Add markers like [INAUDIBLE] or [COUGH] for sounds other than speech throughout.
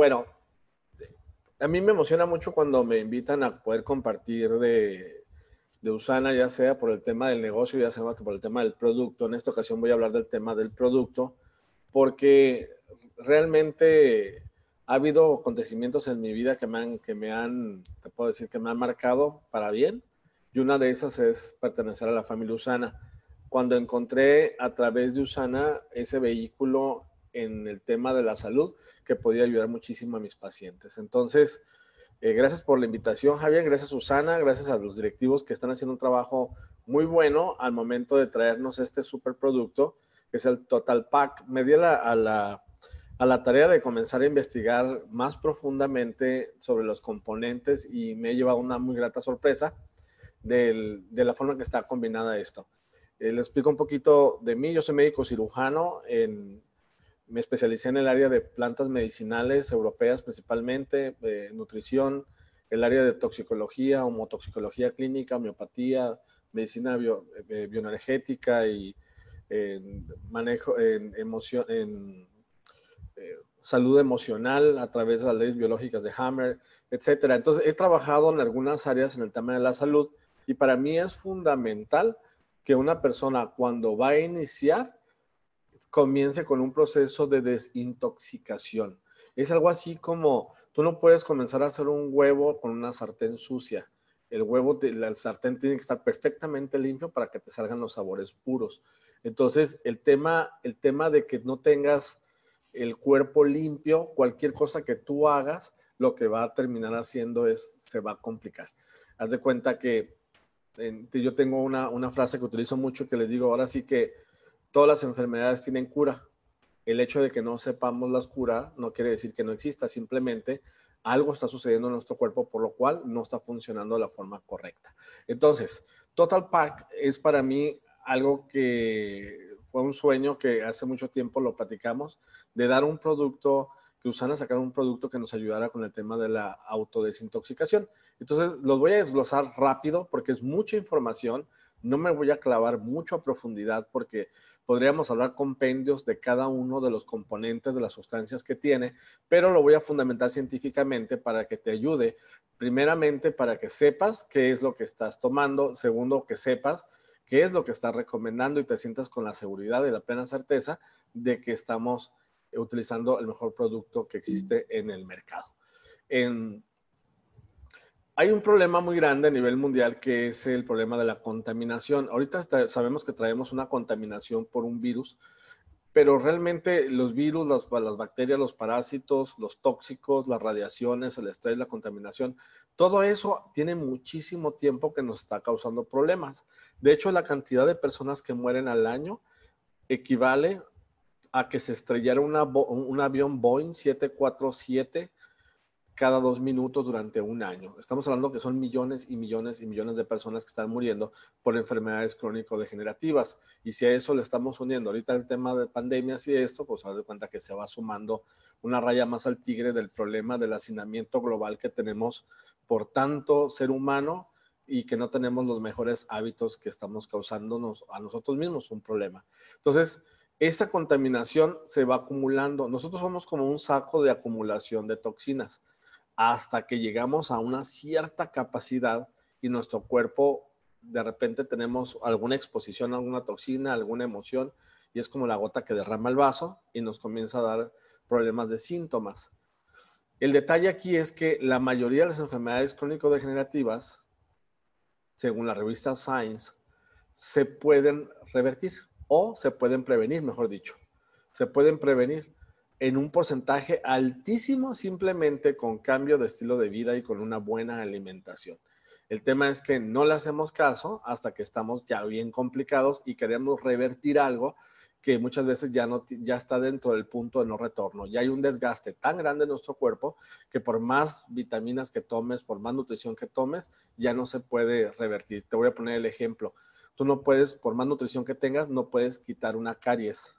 Bueno, a mí me emociona mucho cuando me invitan a poder compartir de, Usana, ya sea por el tema del negocio, ya sea por el tema del producto. En esta ocasión voy a hablar del tema del producto, porque realmente ha habido acontecimientos en mi vida que me han, que me han, te puedo decir, que me han marcado para bien. Y una de esas es pertenecer a la familia Usana. Cuando encontré a través de Usana ese vehículo en el tema de la salud que podía ayudar muchísimo a mis pacientes. Entonces, eh, gracias por la invitación, Javier, gracias Susana, gracias a los directivos que están haciendo un trabajo muy bueno al momento de traernos este superproducto, que es el Total Pack. Me di a la, a la tarea de comenzar a investigar más profundamente sobre los componentes y me he llevado una muy grata sorpresa de la forma que está combinada esto. Eh, les explico un poquito de mí. Yo soy médico cirujano en me especialicé en el área de plantas medicinales europeas principalmente, nutrición, el área de toxicología, homotoxicología clínica, homeopatía, medicina eh, bioenergética y manejo en emoción, en eh, salud emocional a través de las leyes biológicas de Hammer, etcétera. Entonces he trabajado en algunas áreas en el tema de la salud y para mí es fundamental que una persona cuando va a iniciar comience con un proceso de desintoxicación. Es algo así como, tú no puedes comenzar a hacer un huevo con una sartén sucia. El huevo, el sartén tiene que estar perfectamente limpio para que te salgan los sabores puros. Entonces, el tema, el tema de que no tengas el cuerpo limpio, cualquier cosa que tú hagas, lo que va a terminar haciendo es, se va a complicar. Haz de cuenta que yo tengo una, una frase que utilizo mucho que les digo, ahora sí que todas las enfermedades tienen cura. El hecho de que no sepamos las curas no quiere decir que no exista, simplemente algo está sucediendo en nuestro cuerpo por lo cual no está funcionando de la forma correcta. Entonces, Total Pack es para mí algo que fue un sueño que hace mucho tiempo lo platicamos, de dar un producto, que usan a sacar un producto que nos ayudara con el tema de la autodesintoxicación. Entonces, los voy a desglosar rápido porque es mucha información no me voy a clavar mucho a profundidad porque podríamos hablar compendios de cada uno de los componentes de las sustancias que tiene, pero lo voy a fundamentar científicamente para que te ayude, primeramente para que sepas qué es lo que estás tomando, segundo, que sepas qué es lo que estás recomendando y te sientas con la seguridad y la plena certeza de que estamos utilizando el mejor producto que existe en el mercado. En, hay un problema muy grande a nivel mundial que es el problema de la contaminación. Ahorita sabemos que traemos una contaminación por un virus, pero realmente los virus, las, bacterias, los parásitos, los tóxicos, las radiaciones, el estrés, la contaminación, todo eso tiene muchísimo tiempo que nos está causando problemas. De hecho, la cantidad de personas que mueren al año equivale a que se estrellara un avión Boeing 747 cada dos minutos durante un año. Estamos hablando que son millones y millones y millones de personas que están muriendo por enfermedades crónico-degenerativas. Y si a eso le estamos uniendo ahorita el tema de pandemias y esto, pues haz de cuenta que se va sumando una raya más al tigre del problema del hacinamiento global que tenemos por tanto ser humano y que no tenemos los mejores hábitos que estamos causándonos a nosotros mismos un problema. Entonces, esta contaminación se va acumulando. Nosotros somos como un saco de acumulación de toxinas hasta que llegamos a una cierta capacidad y nuestro cuerpo de repente tenemos alguna exposición a alguna toxina, alguna emoción, y es como la gota que derrama el vaso y nos comienza a dar problemas de síntomas. El detalle aquí es que la mayoría de las enfermedades crónico-degenerativas, según la revista Science, se pueden revertir o se pueden prevenir, mejor dicho. Se pueden prevenir en un porcentaje altísimo simplemente con cambio de estilo de vida y con una buena alimentación. El tema es que no le hacemos caso hasta que estamos ya bien complicados y queremos revertir algo que muchas veces ya, no, ya está dentro del punto de no retorno. Ya hay un desgaste tan grande en nuestro cuerpo que por más vitaminas que tomes, por más nutrición que tomes, ya no se puede revertir. Te voy a poner el ejemplo. Tú no puedes, por más nutrición que tengas, no puedes quitar una caries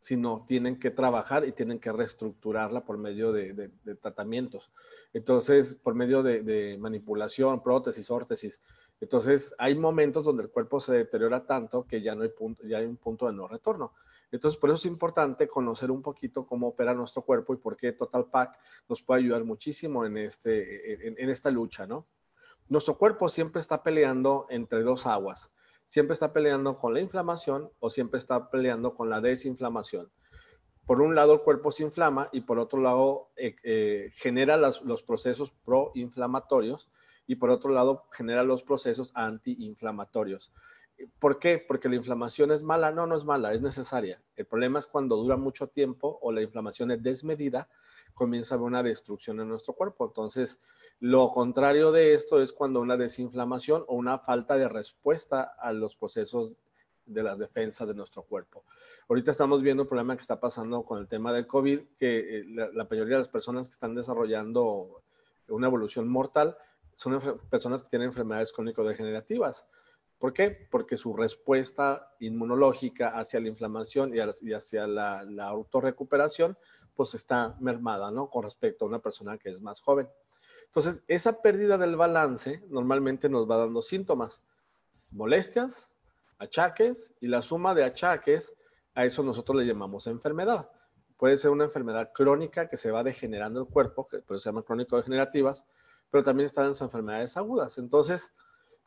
sino tienen que trabajar y tienen que reestructurarla por medio de, tratamientos. Entonces, por medio de, manipulación, prótesis, órtesis. Entonces, hay momentos donde el cuerpo se deteriora tanto que ya no hay punto, ya hay un punto de no retorno. Entonces, por eso es importante conocer un poquito cómo opera nuestro cuerpo y por qué Total Pack nos puede ayudar muchísimo en, este, en esta lucha, ¿no? Nuestro cuerpo siempre está peleando entre dos aguas siempre está peleando con la inflamación o siempre está peleando con la desinflamación. Por un lado, el cuerpo se inflama y por otro lado, eh, eh, genera los procesos proinflamatorios y por otro lado, genera los procesos antiinflamatorios. ¿Por qué? Porque la inflamación es mala. No, no es mala, es necesaria. El problema es cuando dura mucho tiempo o la inflamación es desmedida, comienza a haber una destrucción en nuestro cuerpo. Entonces, lo contrario de esto es cuando una desinflamación o una falta de respuesta a los procesos de las defensas de nuestro cuerpo. Ahorita estamos viendo el problema que está pasando con el tema del COVID, que eh, la, mayoría de las personas que están desarrollando una evolución mortal son personas que tienen enfermedades crónico-degenerativas. ¿Por qué? Porque su respuesta inmunológica hacia la inflamación y hacia la, la autorrecuperación, pues está mermada, ¿no? Con respecto a una persona que es más joven. Entonces, esa pérdida del balance normalmente nos va dando síntomas, molestias, achaques y la suma de achaques, a eso nosotros le llamamos enfermedad. Puede ser una enfermedad crónica que se va degenerando el cuerpo, que pero se llama crónico-degenerativas, pero también están las enfermedades agudas. Entonces,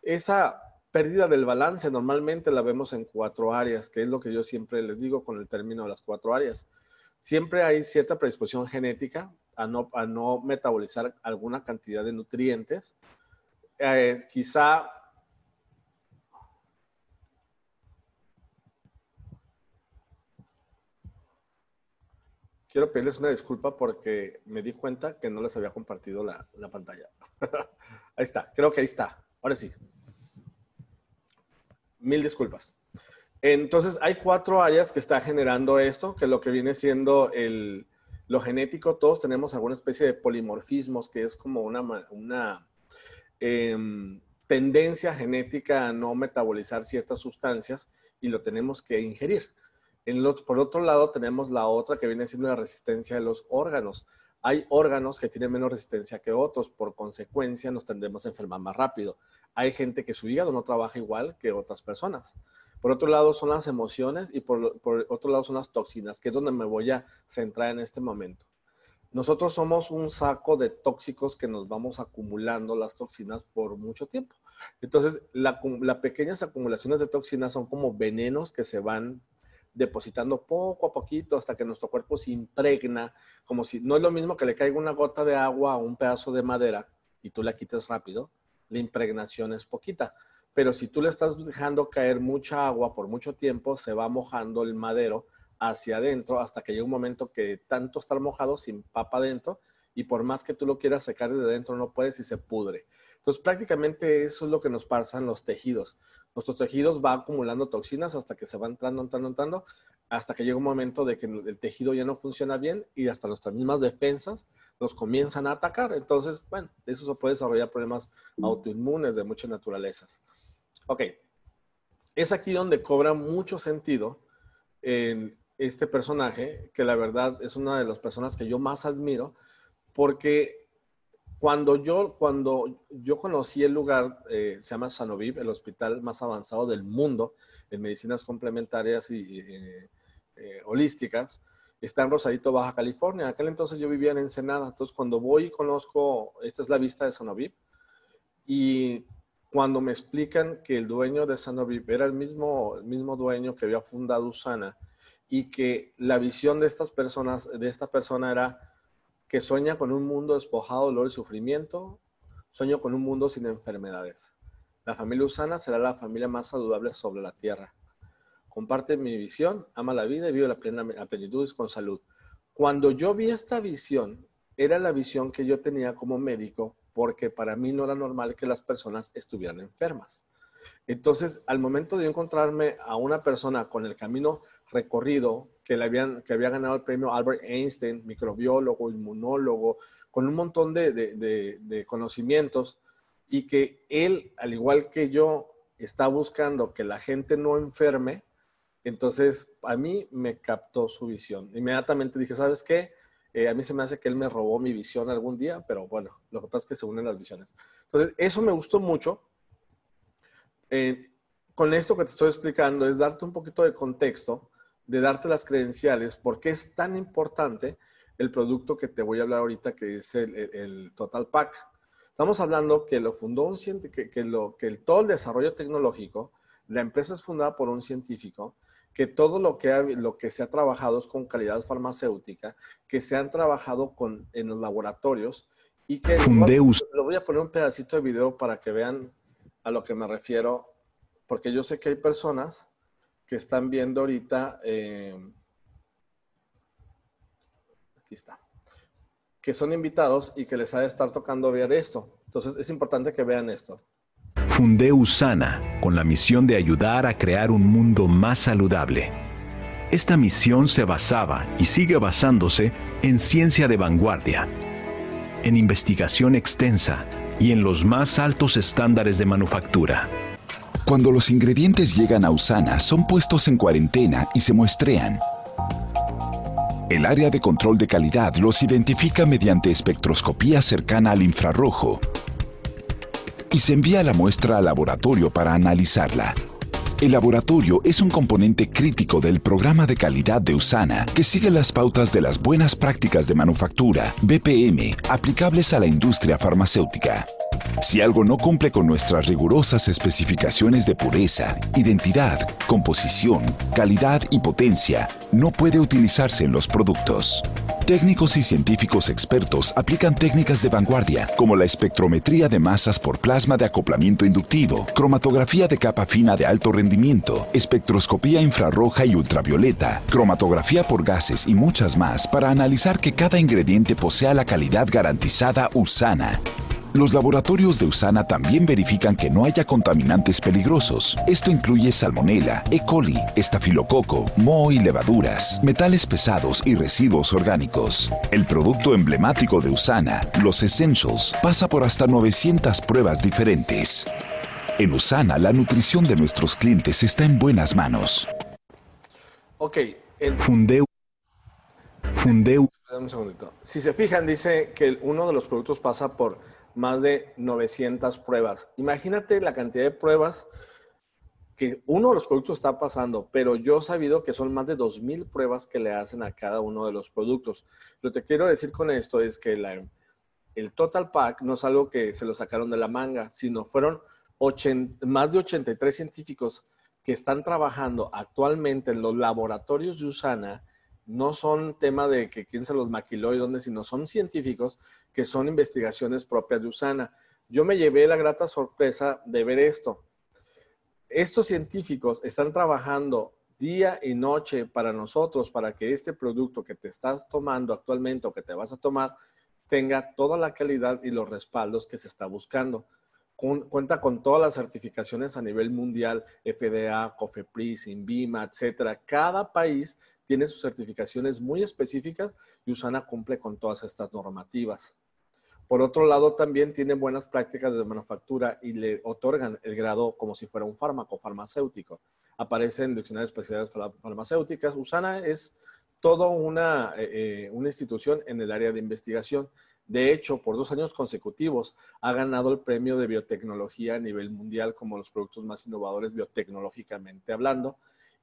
esa pérdida del balance normalmente la vemos en cuatro áreas, que es lo que yo siempre les digo con el término de las cuatro áreas. Siempre hay cierta predisposición genética, a no, metabolizar alguna cantidad de nutrientes. Eh, quizá quiero pedirles una disculpa porque me di cuenta que no les había compartido la, la pantalla. [LAUGHS] ahí está, creo que ahí está. Ahora sí. Mil disculpas. Entonces, hay cuatro áreas que está generando esto, que lo que viene siendo el, lo genético, todos tenemos alguna especie de polimorfismos, que es como una, una em, tendencia genética a no metabolizar ciertas sustancias y lo tenemos que ingerir. En por otro lado, tenemos la otra que viene siendo la resistencia de los órganos. Hay órganos que tienen menos resistencia que otros, por consecuencia nos tendemos a enfermar más rápido. Hay gente que su hígado no trabaja igual que otras personas. Por otro lado son las emociones y por, otro lado son las toxinas, que es donde me voy a centrar en este momento. Nosotros somos un saco de tóxicos que nos vamos acumulando las toxinas por mucho tiempo. Entonces, las pequeñas acumulaciones de toxinas son como venenos que se van depositando poco a poquito hasta que nuestro cuerpo se impregna, como si no es lo mismo que le caiga una gota de agua a un pedazo de madera y tú la quites rápido, la impregnación es poquita pero si tú le estás dejando caer mucha agua por mucho tiempo, se va mojando el madero hacia adentro hasta que llega un momento que tanto estar mojado se empapa adentro y por más que tú lo quieras secar desde adentro no puedes y se pudre. Entonces prácticamente eso es lo que nos pasa en los tejidos. Nuestros tejidos van acumulando toxinas hasta que se van entrando, entrando, entrando, hasta que llega un momento de que el tejido ya no funciona bien y hasta nuestras mismas defensas nos comienzan a atacar. Entonces, bueno, eso se puede desarrollar problemas autoinmunes de muchas naturalezas. Ok, es aquí donde cobra mucho sentido en este personaje, que la verdad es una de las personas que yo más admiro, porque cuando yo, cuando yo conocí el lugar, eh, se llama Sanoviv, el hospital más avanzado del mundo en medicinas complementarias y eh, eh, holísticas, está en Rosarito, Baja California. Aquel entonces yo vivía en Ensenada. Entonces, cuando voy y conozco, esta es la vista de Sanoviv, y cuando me explican que el dueño de Sanoviv era el mismo, el mismo dueño que había fundado Usana y que la visión de estas personas, de esta persona era que sueña con un mundo despojado de dolor y sufrimiento, sueño con un mundo sin enfermedades. La familia Usana será la familia más saludable sobre la tierra comparte mi visión, ama la vida y vive la plena plenitud con salud. Cuando yo vi esta visión, era la visión que yo tenía como médico, porque para mí no era normal que las personas estuvieran enfermas. Entonces, al momento de encontrarme a una persona con el camino recorrido, que, le habían, que había ganado el premio Albert Einstein, microbiólogo, inmunólogo, con un montón de, de conocimientos, y que él, al igual que yo, está buscando que la gente no enferme, entonces a mí me captó su visión. Inmediatamente dije, ¿sabes qué? Eh, a mí se me hace que él me robó mi visión algún día, pero bueno, lo que pasa es que se unen las visiones. Entonces, eso me gustó mucho. Eh, con esto que te estoy explicando es darte un poquito de contexto, de darte las credenciales, porque es tan importante el producto que te voy a hablar ahorita, que es el, Total Pack. Estamos hablando que lo fundó un científico, que, que todo el desarrollo tecnológico, la empresa es fundada por un científico que todo lo que, lo que se ha trabajado es con calidad farmacéutica, que se han trabajado con, en los laboratorios y que... Fundeus. Lo voy a poner un pedacito de video para que vean a lo que me refiero, porque yo sé que hay personas que están viendo ahorita... Eh, aquí está que son invitados y que les ha de estar tocando ver esto. Entonces es importante que vean esto. Fundé Usana con la misión de ayudar a crear un mundo más saludable. Esta misión se basaba y sigue basándose en ciencia de vanguardia, en investigación extensa y en los más altos estándares de manufactura. Cuando los ingredientes llegan a Usana, son puestos en cuarentena y se muestrean. El área de control de calidad los identifica mediante espectroscopía cercana al infrarrojo y se envía la muestra al laboratorio para analizarla. El laboratorio es un componente crítico del programa de calidad de USANA que sigue las pautas de las buenas prácticas de manufactura, BPM, aplicables a la industria farmacéutica. Si algo no cumple con nuestras rigurosas especificaciones de pureza, identidad, composición, calidad y potencia, no puede utilizarse en los productos. Técnicos y científicos expertos aplican técnicas de vanguardia como la espectrometría de masas por plasma de acoplamiento inductivo, cromatografía de capa fina de alto rendimiento, espectroscopía infrarroja y ultravioleta, cromatografía por gases y muchas más para analizar que cada ingrediente posea la calidad garantizada USANA. Los laboratorios de Usana también verifican que no haya contaminantes peligrosos. Esto incluye salmonella, E. coli, estafilococo, moho y levaduras, metales pesados y residuos orgánicos. El producto emblemático de Usana, los Essentials, pasa por hasta 900 pruebas diferentes. En Usana, la nutrición de nuestros clientes está en buenas manos. Ok. Fundeu. Fundeu. Un segundito. Si se fijan, dice que uno de los productos pasa por más de 900 pruebas. Imagínate la cantidad de pruebas que uno de los productos está pasando, pero yo he sabido que son más de 2.000 pruebas que le hacen a cada uno de los productos. Lo que quiero decir con esto es que el Total Pack no es algo que se lo sacaron de la manga, sino fueron más de 83 científicos que están trabajando actualmente en los laboratorios de Usana no son tema de que quién se los maquiló y dónde, sino son científicos que son investigaciones propias de Usana. Yo me llevé la grata sorpresa de ver esto. Estos científicos están trabajando día y noche para nosotros, para que este producto que te estás tomando actualmente o que te vas a tomar tenga toda la calidad y los respaldos que se está buscando. cuenta con todas las certificaciones a nivel mundial, FDA, COFEPRIS, INVIMA, etcétera. Cada país tiene sus certificaciones muy específicas y Usana cumple con todas estas normativas. Por otro lado, también tiene buenas prácticas de manufactura y le otorgan el grado como si fuera un fármaco farmacéutico. Aparece en diccionarios especiales farmacéuticas. Usana es toda una, eh, eh, una institución en el área de investigación. De hecho, por dos años consecutivos ha ganado el premio de biotecnología a nivel mundial como los productos más innovadores biotecnológicamente hablando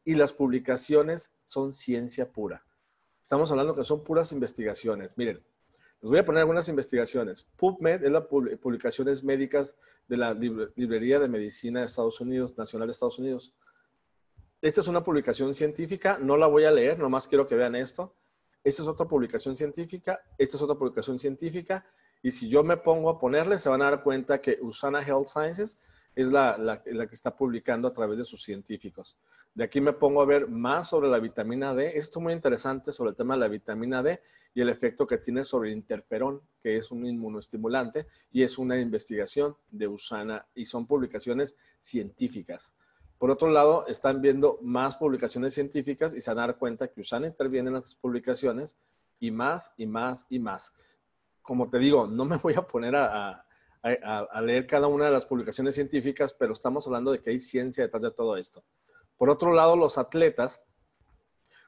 y las publicaciones son ciencia pura. Estamos hablando que son puras investigaciones. Miren, les voy a poner algunas investigaciones. PubMed es la publicaciones médicas de la Librería de Medicina de Estados Unidos, Nacional de Estados Unidos. Esta es una publicación científica, no la voy a leer, nomás quiero que vean esto. Esta es otra publicación científica, esta es otra publicación científica, y si yo me pongo a ponerle, se van a dar cuenta que Usana Health Sciences es la, la, que está publicando a través de sus científicos. De aquí me pongo a ver más sobre la vitamina D. Esto es muy interesante sobre el tema de la vitamina D y el efecto que tiene sobre el interferón, que es un inmunoestimulante y es una investigación de USANA y son publicaciones científicas. Por otro lado, están viendo más publicaciones científicas y se van cuenta que USANA interviene en las publicaciones y más y más y más. Como te digo, no me voy a poner a, leer cada una de las publicaciones científicas, pero estamos hablando de que hay ciencia detrás de todo esto. Por otro lado, los atletas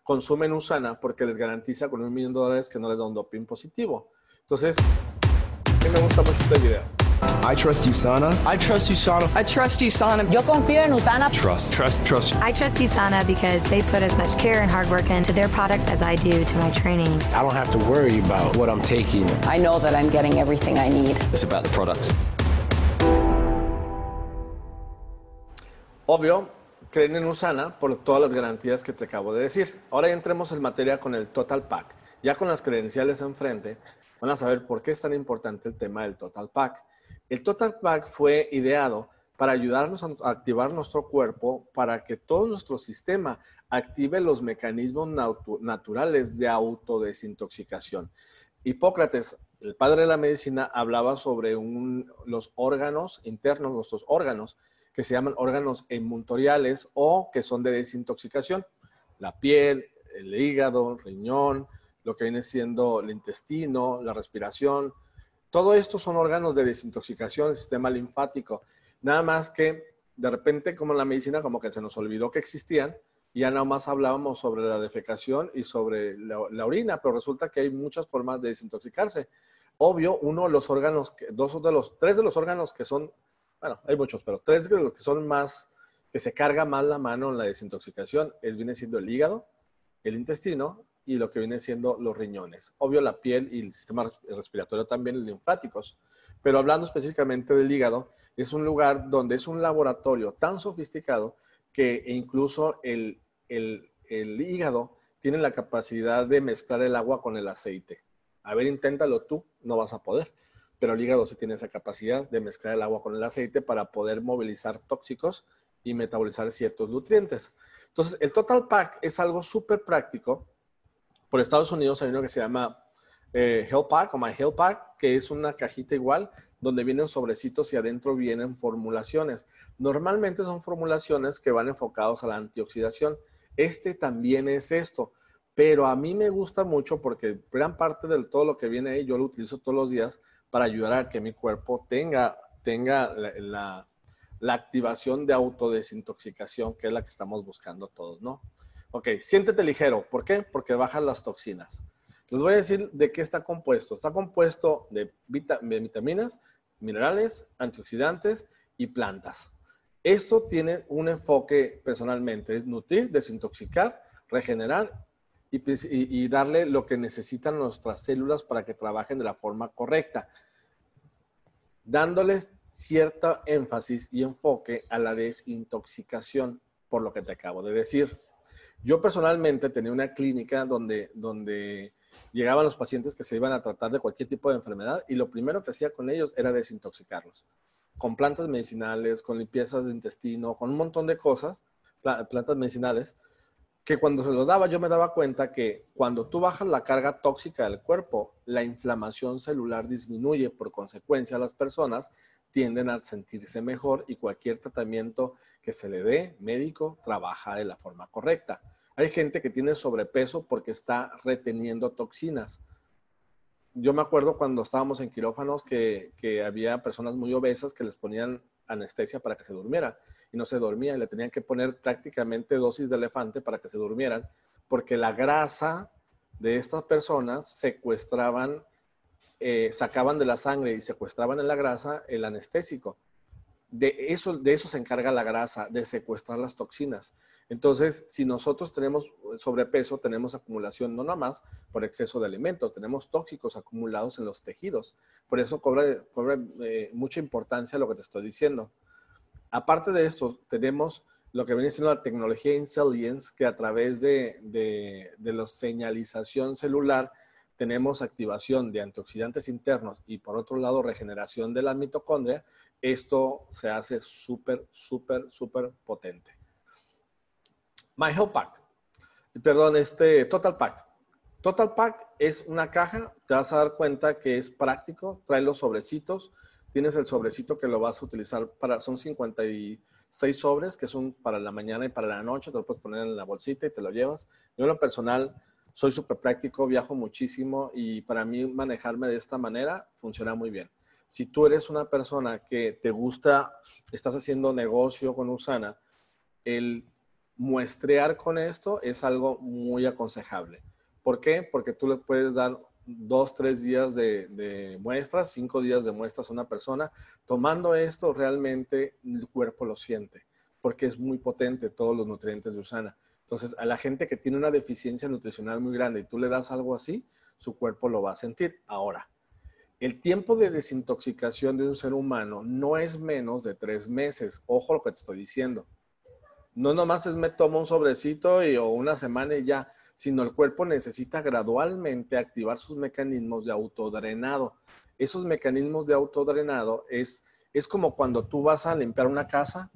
consumen USANA porque les garantiza con un millón de dólares que no les da un doping positivo. Entonces, a mí me gusta mucho este video. I trust USANA. I trust USANA. I trust USANA. Yo confío en USANA. Trust, trust, trust. I trust USANA because they put as much care and hard work into their product as I do to my training. I don't have to worry about what I'm taking. I know that I'm getting everything I need. It's about the products. Obvio, creen en USANA por todas las garantías que te acabo de decir. Ahora entremos en materia con el Total Pack. Ya con las credenciales enfrente, van a saber por qué es tan importante el tema del Total Pack. El Total Pack fue ideado para ayudarnos a activar nuestro cuerpo para que todo nuestro sistema active los mecanismos naturales de autodesintoxicación. Hipócrates, el padre de la medicina, hablaba sobre los órganos internos, nuestros órganos, que se llaman órganos emuntoriales o que son de desintoxicación. La piel, el hígado, el riñón, lo que viene siendo el intestino, la respiración, todo esto son órganos de desintoxicación del sistema linfático. Nada más que de repente, como en la medicina, como que se nos olvidó que existían y ya nada más hablábamos sobre la defecación y sobre la, orina, pero resulta que hay muchas formas de desintoxicarse. Obvio, uno de los órganos, dos de los, tres de los órganos que son, bueno, hay muchos, pero tres de los que son más, que se carga más la mano en la desintoxicación, es, viene siendo el hígado, el intestino y lo que viene siendo los riñones. Obvio, la piel y el sistema respiratorio también, linfáticos. Pero hablando específicamente del hígado, es un lugar donde es un laboratorio tan sofisticado que incluso el, el, el hígado tiene la capacidad de mezclar el agua con el aceite. A ver, inténtalo tú, no vas a poder. Pero el hígado sí tiene esa capacidad de mezclar el agua con el aceite para poder movilizar tóxicos y metabolizar ciertos nutrientes. Entonces, el Total Pack es algo súper práctico por Estados Unidos hay uno que se llama eh, Health Pack o My Health Pack, que es una cajita igual donde vienen sobrecitos y adentro vienen formulaciones. Normalmente son formulaciones que van enfocados a la antioxidación. Este también es esto, pero a mí me gusta mucho porque gran parte de todo lo que viene ahí yo lo utilizo todos los días para ayudar a que mi cuerpo tenga, tenga la, la activación de autodesintoxicación, que es la que estamos buscando todos, ¿no? Ok, siéntete ligero. ¿Por qué? Porque bajan las toxinas. Les voy a decir de qué está compuesto. Está compuesto de, vitaminas, minerales, antioxidantes y plantas. Esto tiene un enfoque personalmente, es nutrir, desintoxicar, regenerar y, y, darle lo que necesitan nuestras células para que trabajen de la forma correcta, dándoles cierto énfasis y enfoque a la desintoxicación, por lo que te acabo de decir. Yo personalmente tenía una clínica donde, donde llegaban los pacientes que se iban a tratar de cualquier tipo de enfermedad y lo primero que hacía con ellos era desintoxicarlos. Con plantas medicinales, con limpiezas de intestino, con un montón de cosas, plantas medicinales, que cuando se los daba yo me daba cuenta que cuando tú bajas la carga tóxica del cuerpo, la inflamación celular disminuye, por consecuencia las personas tienden a sentirse mejor y cualquier tratamiento que se le dé médico trabaja de la forma correcta. Hay gente que tiene sobrepeso porque está reteniendo toxinas. Yo me acuerdo cuando estábamos en quirófanos que, había personas muy obesas que les ponían anestesia para que se durmiera y no se dormía y le tenían que poner prácticamente dosis de elefante para que se durmieran porque la grasa de estas personas secuestraban eh, sacaban de la sangre y secuestraban en la grasa el anestésico. De eso, de eso se encarga la grasa, de secuestrar las toxinas. Entonces, si nosotros tenemos sobrepeso, tenemos acumulación no nada más por exceso de alimento, tenemos tóxicos acumulados en los tejidos. Por eso cobra, eh, mucha importancia lo que te estoy diciendo. Aparte de esto, tenemos lo que viene siendo la tecnología Intelligence, que a través de, de, de la señalización celular tenemos activación de antioxidantes internos y por otro lado regeneración de la mitocondria, esto se hace súper, súper, súper potente. My Health Pack, perdón, este Total Pack. Total Pack es una caja, te vas a dar cuenta que es práctico, trae los sobrecitos, tienes el sobrecito que lo vas a utilizar para, son 56 sobres que son para la mañana y para la noche, te lo puedes poner en la bolsita y te lo llevas. Yo en lo personal soy súper práctico, viajo muchísimo y para mí manejarme de esta manera funciona muy bien. Si tú eres una persona que te gusta, estás haciendo negocio con Usana, el muestrear con esto es algo muy aconsejable. ¿Por qué? Porque tú le puedes dar dos, tres días de, muestras, cinco días de muestras a una persona. Tomando esto, realmente el cuerpo lo siente, porque es muy potente todos los nutrientes de Usana. Entonces, a la gente que tiene una deficiencia nutricional muy grande y tú le das algo así, su cuerpo lo va a sentir. Ahora, el tiempo de desintoxicación de un ser humano no es menos de tres meses. Ojo lo que te estoy diciendo. No nomás es me tomo un sobrecito y, o una semana y ya, sino el cuerpo necesita gradualmente activar sus mecanismos de autodrenado. Esos mecanismos de autodrenado es, es como cuando tú vas a limpiar una casa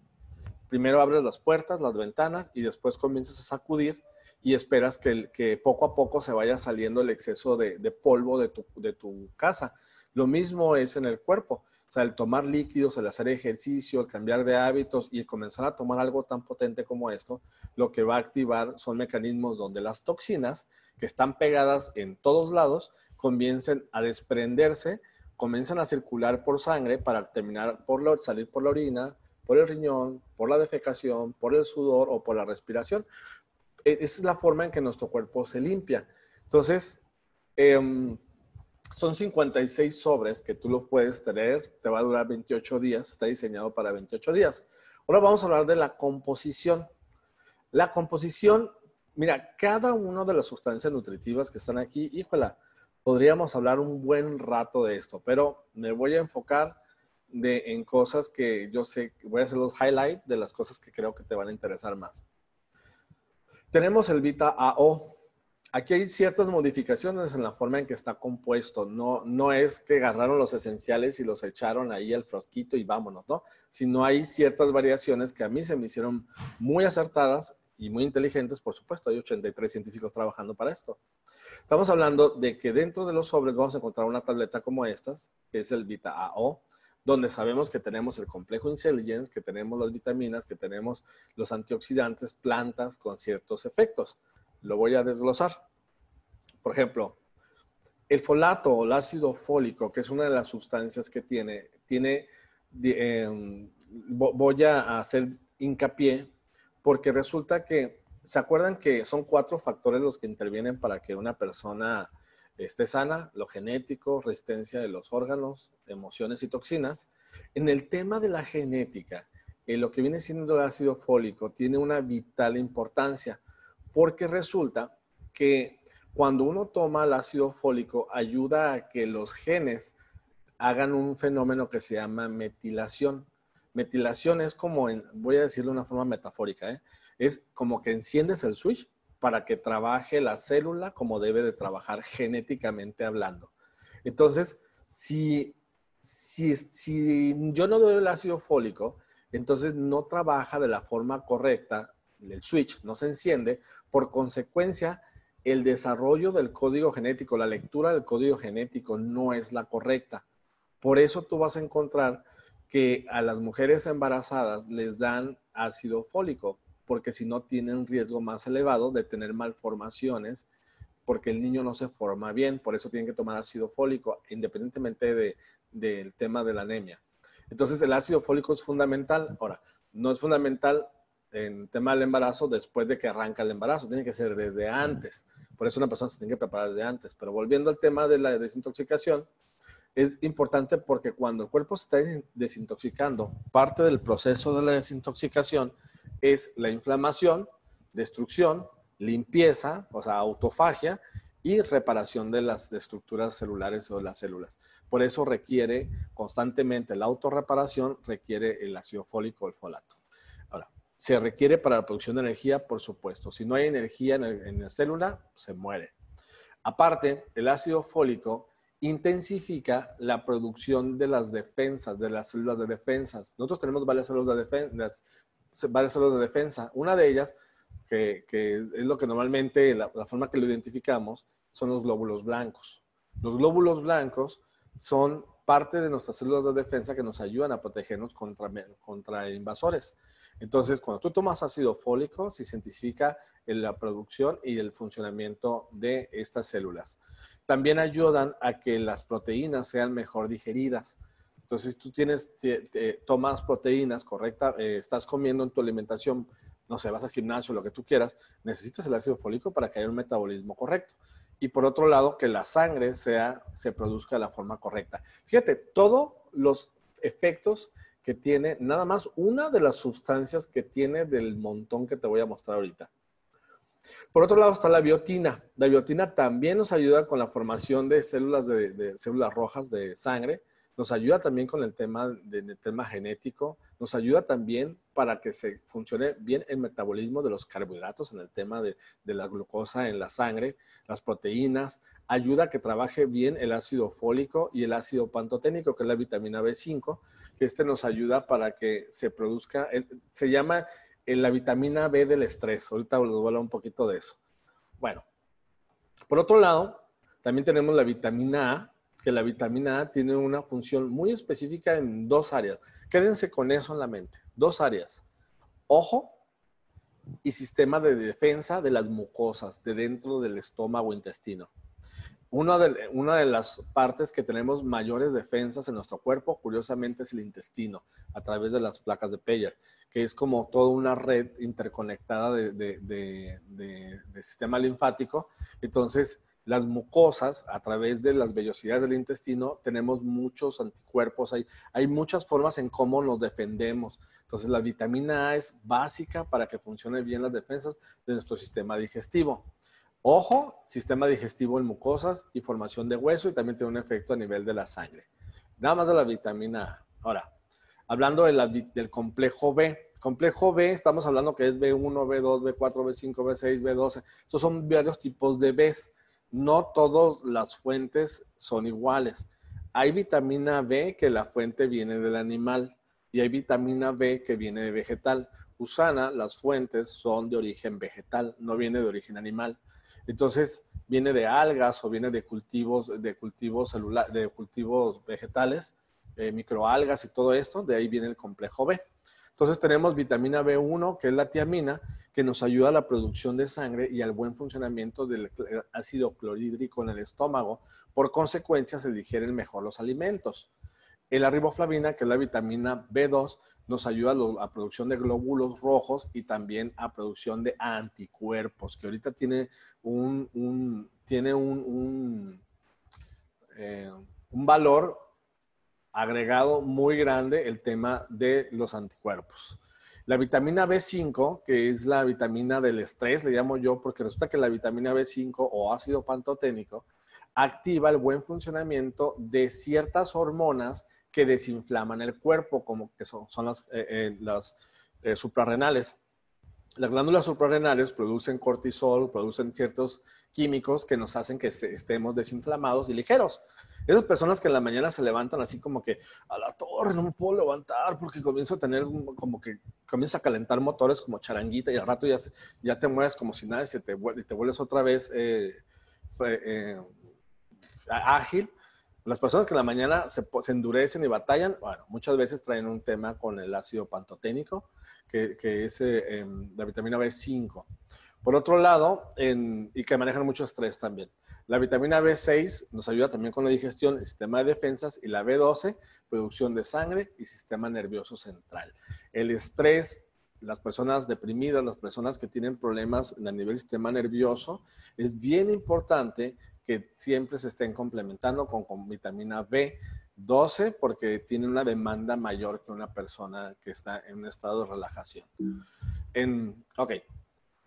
primero abres las puertas, las ventanas y después comienzas a sacudir y esperas que, que poco a poco se vaya saliendo el exceso de, polvo de tu, casa. Lo mismo es en el cuerpo. O sea, el tomar líquidos, el hacer ejercicio, el cambiar de hábitos y comenzar a tomar algo tan potente como esto, lo que va a activar son mecanismos donde las toxinas que están pegadas en todos lados comiencen a desprenderse, comienzan a circular por sangre para terminar por salir por la orina, por el riñón, por la defecación, por el sudor o por la respiración. E, esa es la forma en que nuestro cuerpo se limpia. Entonces, em, son 56 sobres que tú los puedes tener, te va a durar 28 días, está diseñado para 28 días. Ahora vamos a hablar de la composición. La composición, mira, cada una de las sustancias nutritivas que están aquí, híjola, podríamos hablar un buen rato de esto, pero me voy a enfocar de, en cosas que yo sé, voy a hacer los highlights de las cosas que creo que te van a interesar más. Tenemos el Vita AO. Aquí hay ciertas modificaciones en la forma en que está compuesto. No, no es que agarraron los esenciales y los echaron ahí al frosquito y vámonos, ¿no? Sino hay ciertas variaciones que a mí se me hicieron muy acertadas y muy inteligentes, por supuesto. Hay 83 científicos trabajando para esto. Estamos hablando de que dentro de los sobres vamos a encontrar una tableta como estas, que es el Vita AO donde sabemos que tenemos el complejo intelligence, que tenemos las vitaminas, que tenemos los antioxidantes, plantas con ciertos efectos. Lo voy a desglosar. Por ejemplo, el folato o el ácido fólico, que es una de las sustancias que tiene, tiene, em, voy a hacer hincapié porque resulta que, ¿se acuerdan que son cuatro factores los que intervienen para que una persona esté sana, lo genético, resistencia de los órganos, emociones y toxinas. En el tema de la genética, en lo que viene siendo el ácido fólico tiene una vital importancia porque resulta que cuando uno toma el ácido fólico ayuda a que los genes hagan un fenómeno que se llama metilación. Metilación es como, voy a decirlo de una forma metafórica, ¿eh? es como que enciendes el switch para que trabaje la célula como debe de trabajar genéticamente hablando. Entonces, si, si, si yo no doy el ácido fólico, entonces no trabaja de la forma correcta, el switch no se enciende, por consecuencia, el desarrollo del código genético, la lectura del código genético no es la correcta. Por eso tú vas a encontrar que a las mujeres embarazadas les dan ácido fólico porque si no tienen un riesgo más elevado de tener malformaciones, porque el niño no se forma bien, por eso tienen que tomar ácido fólico, independientemente del tema de la anemia. Entonces, el ácido fólico es fundamental. Ahora, no es fundamental en tema del embarazo después de que arranca el embarazo, tiene que ser desde antes. Por eso una persona se tiene que preparar desde antes. Pero volviendo al tema de la desintoxicación, es importante porque cuando el cuerpo se está desintoxicando, parte del proceso de la desintoxicación es la inflamación, destrucción, limpieza, o sea, autofagia y reparación de las estructuras celulares o las células. Por eso requiere constantemente la autorreparación, requiere el ácido fólico o el folato. Ahora, se requiere para la producción de energía, por supuesto. Si no hay energía en, en la célula, se muere. Aparte, el ácido fólico intensifica la producción de las defensas, de las células de defensas. Nosotros tenemos varias células de defensa, varias células de defensa. Una de ellas, que, es lo que normalmente, la, forma que lo identificamos, son los glóbulos blancos. Los glóbulos blancos son parte de nuestras células de defensa que nos ayudan a protegernos contra, contra invasores. Entonces, cuando tú tomas ácido fólico, se identifica la producción y el funcionamiento de estas células. También ayudan a que las proteínas sean mejor digeridas. Entonces, si tú tienes, tomas proteínas correcta, eh, estás comiendo en tu alimentación, no sé, vas al gimnasio, lo que tú quieras, necesitas el ácido fólico para que haya un metabolismo correcto. Y por otro lado, que la sangre sea, se produzca de la forma correcta. Fíjate, todos los efectos que tiene nada más una de las sustancias que tiene del montón que te voy a mostrar ahorita. Por otro lado está la biotina. La biotina también nos ayuda con la formación de células, de, células rojas de sangre. Nos ayuda también con el tema, tema genético. Nos ayuda también para que se funcione bien el metabolismo de los carbohidratos en el tema de, la glucosa en la sangre, las proteínas. Ayuda a que trabaje bien el ácido fólico y el ácido pantoténico, que es la vitamina B5 que este nos ayuda para que se produzca, se llama la vitamina B del estrés. Ahorita les voy a hablar un poquito de eso. Bueno, por otro lado, también tenemos la vitamina A, que la vitamina A tiene una función muy específica en dos áreas. Quédense con eso en la mente. Dos áreas. Ojo y sistema de defensa de las mucosas de dentro del estómago intestino. Una de, una de las partes que tenemos mayores defensas en nuestro cuerpo, curiosamente, es el intestino, a través de las placas de Peyer, que es como toda una red interconectada de, de, sistema linfático. Entonces, las mucosas, a través de las vellosidades del intestino, tenemos muchos anticuerpos, hay, hay muchas formas en cómo nos defendemos. Entonces, la vitamina A es básica para que funcione bien las defensas de nuestro sistema digestivo. Ojo, sistema digestivo en mucosas y formación de hueso y también tiene un efecto a nivel de la sangre. Nada más de la vitamina A. Ahora, hablando del complejo B. Complejo B, estamos hablando que es B1, B2, B4, B5, B6, B12. Estos son varios tipos de Bs. No todas las fuentes son iguales. Hay vitamina B que la fuente viene del animal y hay vitamina B que viene de vegetal. Usana, las fuentes son de origen vegetal, no viene de origen animal. Entonces, viene de algas o viene de cultivos, de cultivos celulares, de cultivos vegetales, eh, microalgas y todo esto, de ahí viene el complejo B. Entonces tenemos vitamina B1, que es la tiamina, que nos ayuda a la producción de sangre y al buen funcionamiento del ácido clorhídrico en el estómago. Por consecuencia, se digieren mejor los alimentos. La riboflavina, que es la vitamina B2, nos ayuda a la producción de glóbulos rojos y también a producción de anticuerpos, que ahorita tiene un, tiene un, eh, un, valor agregado muy grande el tema de los anticuerpos. La vitamina B5, que es la vitamina del estrés, le llamo yo, porque resulta que la vitamina B5 o ácido pantoténico activa el buen funcionamiento de ciertas hormonas que desinflaman el cuerpo, como que son, las, eh, eh, las eh, suprarrenales. Las glándulas suprarrenales producen cortisol, producen ciertos químicos que nos hacen que estemos desinflamados y ligeros. Esas personas que en la mañana se levantan así como que a la torre no me puedo levantar porque comienzo a tener como que comienza a calentar motores como charanguita y al rato ya, ya te mueves como si nada y, te, y te vuelves otra vez ágil. Las personas que en la mañana se, endurecen y batallan, bueno, muchas veces traen un tema con el ácido pantoténico, que, es eh, em, la vitamina B5. Por otro lado, y que manejan mucho estrés también. La vitamina B6 nos ayuda también con la digestión, el sistema de defensas, y la B12, producción de sangre y sistema nervioso central. El estrés, las personas deprimidas, las personas que tienen problemas a nivel del sistema nervioso, es bien importante que siempre se estén complementando con, vitamina B12 porque tiene una demanda mayor que una persona que está en un estado de relajación. En, ok,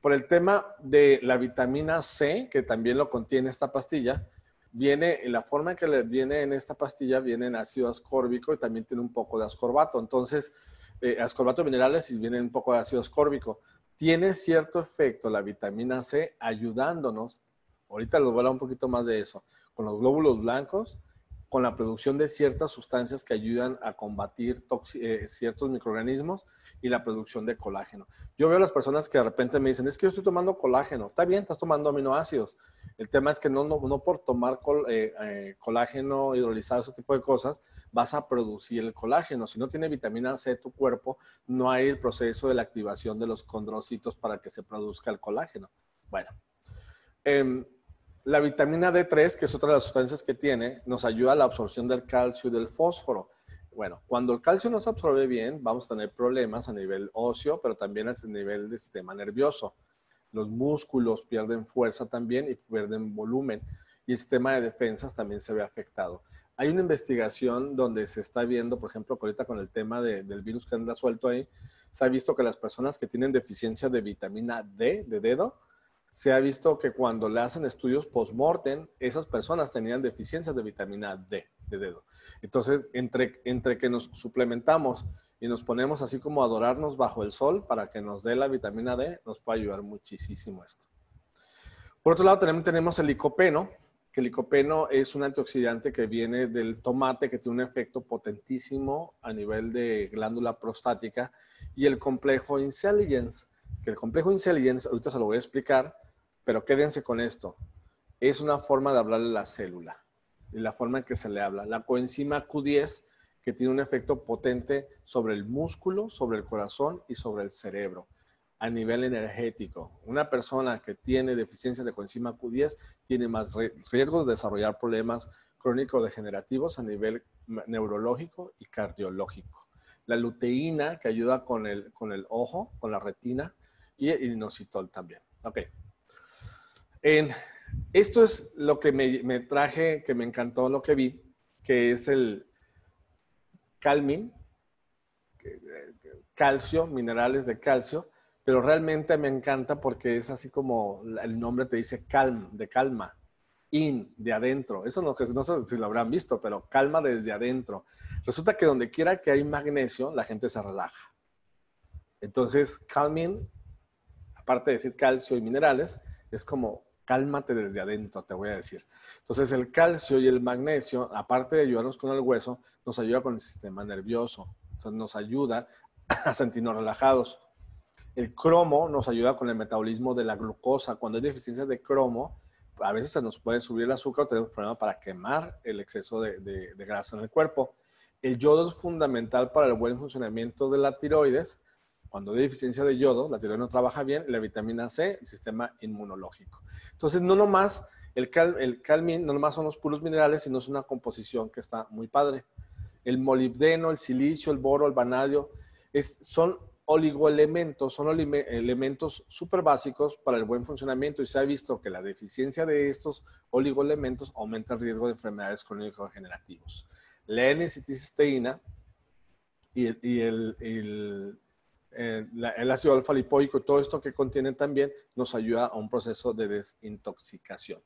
por el tema de la vitamina C, que también lo contiene esta pastilla, viene, la forma en que le viene en esta pastilla viene en ácido ascórbico y también tiene un poco de ascorbato. Entonces, eh, ascorbato minerales y viene un poco de ácido ascórbico. Tiene cierto efecto la vitamina C ayudándonos ahorita les voy a hablar un poquito más de eso, con los glóbulos blancos, con la producción de ciertas sustancias que ayudan a combatir eh, ciertos microorganismos y la producción de colágeno. Yo veo a las personas que de repente me dicen, es que yo estoy tomando colágeno. Está bien, estás tomando aminoácidos. El tema es que no, no, no por tomar eh, eh, colágeno hidrolizado, ese tipo de cosas, vas a producir el colágeno. Si no tiene vitamina C tu cuerpo, no hay el proceso de la activación de los condrocitos para que se produzca el colágeno. Bueno, em, la vitamina D3, que es otra de las sustancias que tiene, nos ayuda a la absorción del calcio y del fósforo. Bueno, cuando el calcio no se absorbe bien, vamos a tener problemas a nivel óseo, pero también a nivel del sistema nervioso. Los músculos pierden fuerza también y pierden volumen. Y el sistema de defensas también se ve afectado. Hay una investigación donde se está viendo, por ejemplo, ahorita con el tema del virus que anda suelto ahí, se ha visto que las personas que tienen deficiencia de vitamina D, de dedo, se ha visto que cuando le hacen estudios post-mortem, esas personas tenían deficiencias de vitamina D de dedo. Entonces, entre, entre que nos suplementamos y nos ponemos así como a adorarnos bajo el sol para que nos dé la vitamina D, nos puede ayudar muchísimo esto. Por otro lado, también tenemos el licopeno, que el licopeno es un antioxidante que viene del tomate, que tiene un efecto potentísimo a nivel de glándula prostática, y el complejo intelligence que el complejo intelligence, ahorita se lo voy a explicar, pero quédense con esto. Es una forma de hablarle a la célula y la forma en que se le habla. La coenzima Q10 que tiene un efecto potente sobre el músculo, sobre el corazón y sobre el cerebro a nivel energético. Una persona que tiene deficiencia de coenzima Q10 tiene más riesgo de desarrollar problemas crónico-degenerativos a nivel neurológico y cardiológico. La luteína, que ayuda con el, con el ojo, con la retina, y el inositol también. Ok. Esto es lo que me, traje, que me encantó lo que vi, que es el calmin, calcio, minerales de calcio, pero realmente me encanta porque es así como el nombre te dice calm, de calma, in, de adentro. Eso no, no sé si lo habrán visto, pero calma desde adentro. Resulta que donde quiera que hay magnesio, la gente se relaja. Entonces, calming aparte de decir calcio y minerales, es como cálmate desde adentro, te voy a decir. Entonces, el calcio y el magnesio, aparte de ayudarnos con el hueso, nos ayuda con el sistema nervioso. nos ayuda [LAUGHS] a sentirnos relajados. El cromo nos ayuda con el metabolismo de la glucosa. Cuando hay deficiencia de cromo, a veces se nos puede subir el azúcar o tenemos problemas para quemar el exceso de, de grasa en el cuerpo. El yodo es fundamental para el buen funcionamiento de la tiroides cuando hay deficiencia de yodo, la tiroides no trabaja bien, la vitamina C, el sistema inmunológico. Entonces, no nomás el, el calmin, no nomás son los puros minerales, sino es una composición que está muy padre. El molibdeno, el silicio, el boro, el vanadio, son oligoelementos, son elementos súper básicos para el buen funcionamiento y se ha visto que la deficiencia de estos oligoelementos aumenta el riesgo de enfermedades crónico-degenerativas. La N-citicisteína y el eh, el ácido alfa lipoico y todo esto que contienen también nos ayuda a un proceso de desintoxicación.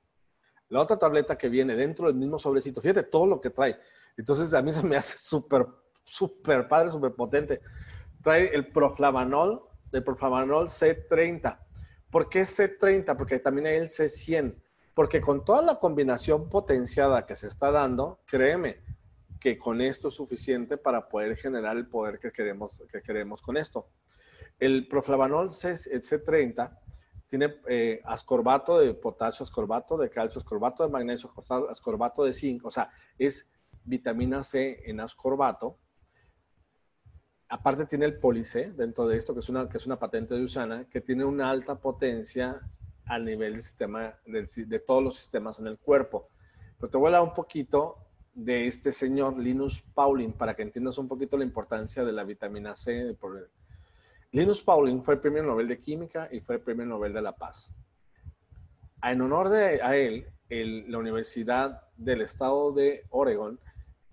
La otra tableta que viene dentro del mismo sobrecito, fíjate todo lo que trae. Entonces a mí se me hace súper, súper padre, súper potente. Trae el proflavanol, el proflavanol C30. ¿Por qué C30? Porque también hay el C100. Porque con toda la combinación potenciada que se está dando, créeme, que con esto es suficiente para poder generar el poder que queremos, que queremos con esto. El proflavanol C, 30 tiene eh, ascorbato de potasio, ascorbato de calcio, ascorbato de magnesio, ascorbato de zinc, o sea, es vitamina C en ascorbato. Aparte tiene el police dentro de esto, que es una, que es una patente de Usana, que tiene una alta potencia a nivel del sistema, de, de todos los sistemas en el cuerpo. Pero te voy a hablar un poquito de este señor Linus Pauling para que entiendas un poquito la importancia de la vitamina C. Linus Pauling fue el premio Nobel de Química y fue el premio Nobel de la Paz. En honor de, a él, la Universidad del Estado de Oregon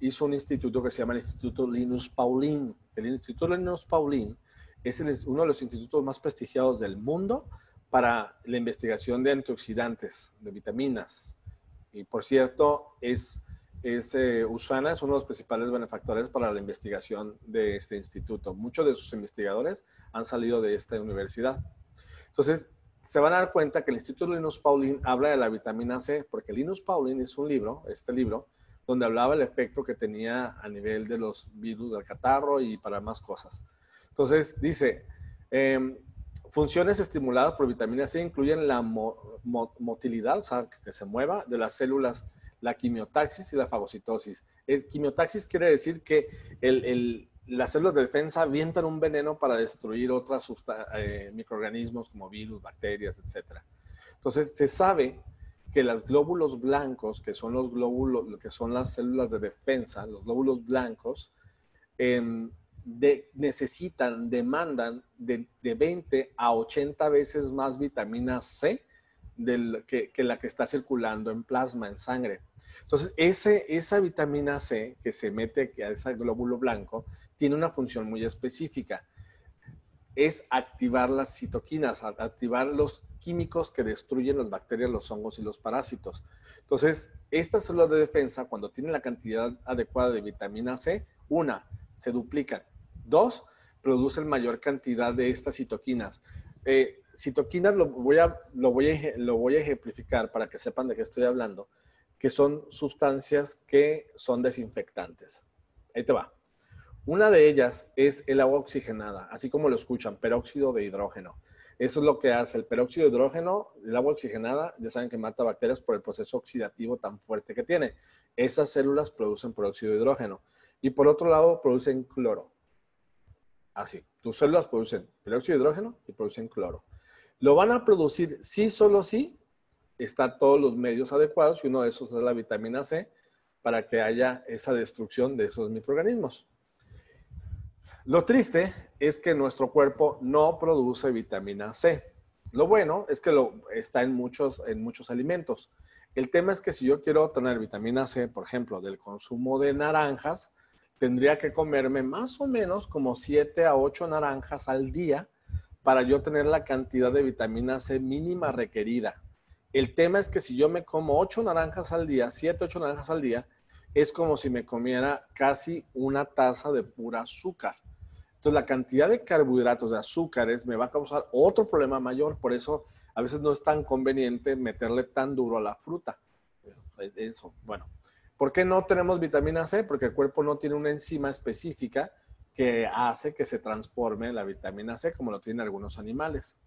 hizo un instituto que se llama el Instituto Linus Pauling. El Instituto Linus Pauling es uno de los institutos más prestigiados del mundo para la investigación de antioxidantes, de vitaminas. Y por cierto, es es, eh, Usana es uno de los principales benefactores para la investigación de este instituto. Muchos de sus investigadores han salido de esta universidad. Entonces, se van a dar cuenta que el Instituto Linus Pauling habla de la vitamina C, porque Linus Pauling es un libro, este libro, donde hablaba el efecto que tenía a nivel de los virus del catarro y para más cosas. Entonces, dice, em, funciones estimuladas por vitamina C incluyen la motilidad, o sea, que se mueva de las células, la quimiotaxis y la fagocitosis. El quimiotaxis quiere decir que las células de defensa avientan un veneno para destruir otros eh, microorganismos como virus, bacterias, etc. Entonces, se sabe que los glóbulos blancos, que son los glóbulos, que son las células de defensa, los glóbulos blancos, em, necesitan, demandan de, 20 a 80 veces más vitamina C que, la que está circulando en plasma, en sangre. Entonces, esa vitamina C que se mete a ese glóbulo blanco tiene una función muy específica. Es activar las citoquinas, activar los químicos que destruyen las bacterias, los hongos y los parásitos. Entonces, estas células de defensa, cuando tienen la cantidad adecuada de vitamina C, una, se duplican. Dos, producen mayor cantidad de estas citoquinas. Eh, citoquinas lo voy, a, lo, voy a, lo voy a ejemplificar para que sepan de qué estoy hablando, que son sustancias que son desinfectantes. Ahí te va. Una de ellas es el agua oxigenada, así como lo escuchan, peróxido de hidrógeno. Eso es lo que hace el peróxido de hidrógeno, el agua oxigenada, ya saben que mata bacterias por el proceso oxidativo tan fuerte que tiene. Esas células producen peróxido de hidrógeno y por otro lado producen cloro. Así, tus células producen peróxido de hidrógeno y producen cloro. Lo van a producir sí, solo sí, está todos los medios adecuados y uno de esos es la vitamina C para que haya esa destrucción de esos microorganismos. Lo triste es que nuestro cuerpo no produce vitamina C. Lo bueno es que lo, está en muchos, en muchos alimentos. El tema es que si yo quiero tener vitamina C, por ejemplo, del consumo de naranjas, tendría que comerme más o menos como 7 a 8 naranjas al día para yo tener la cantidad de vitamina C mínima requerida. El tema es que si yo me como 8 naranjas al día, 7, 8 naranjas al día, es como si me comiera casi una taza de pura azúcar. Entonces, la cantidad de carbohidratos, de azúcares, me va a causar otro problema mayor. Por eso, a veces no es tan conveniente meterle tan duro a la fruta. Eso, bueno. ¿Por qué no tenemos vitamina C? Porque el cuerpo no tiene una enzima específica que hace que se transforme la vitamina C, como lo tienen algunos animales.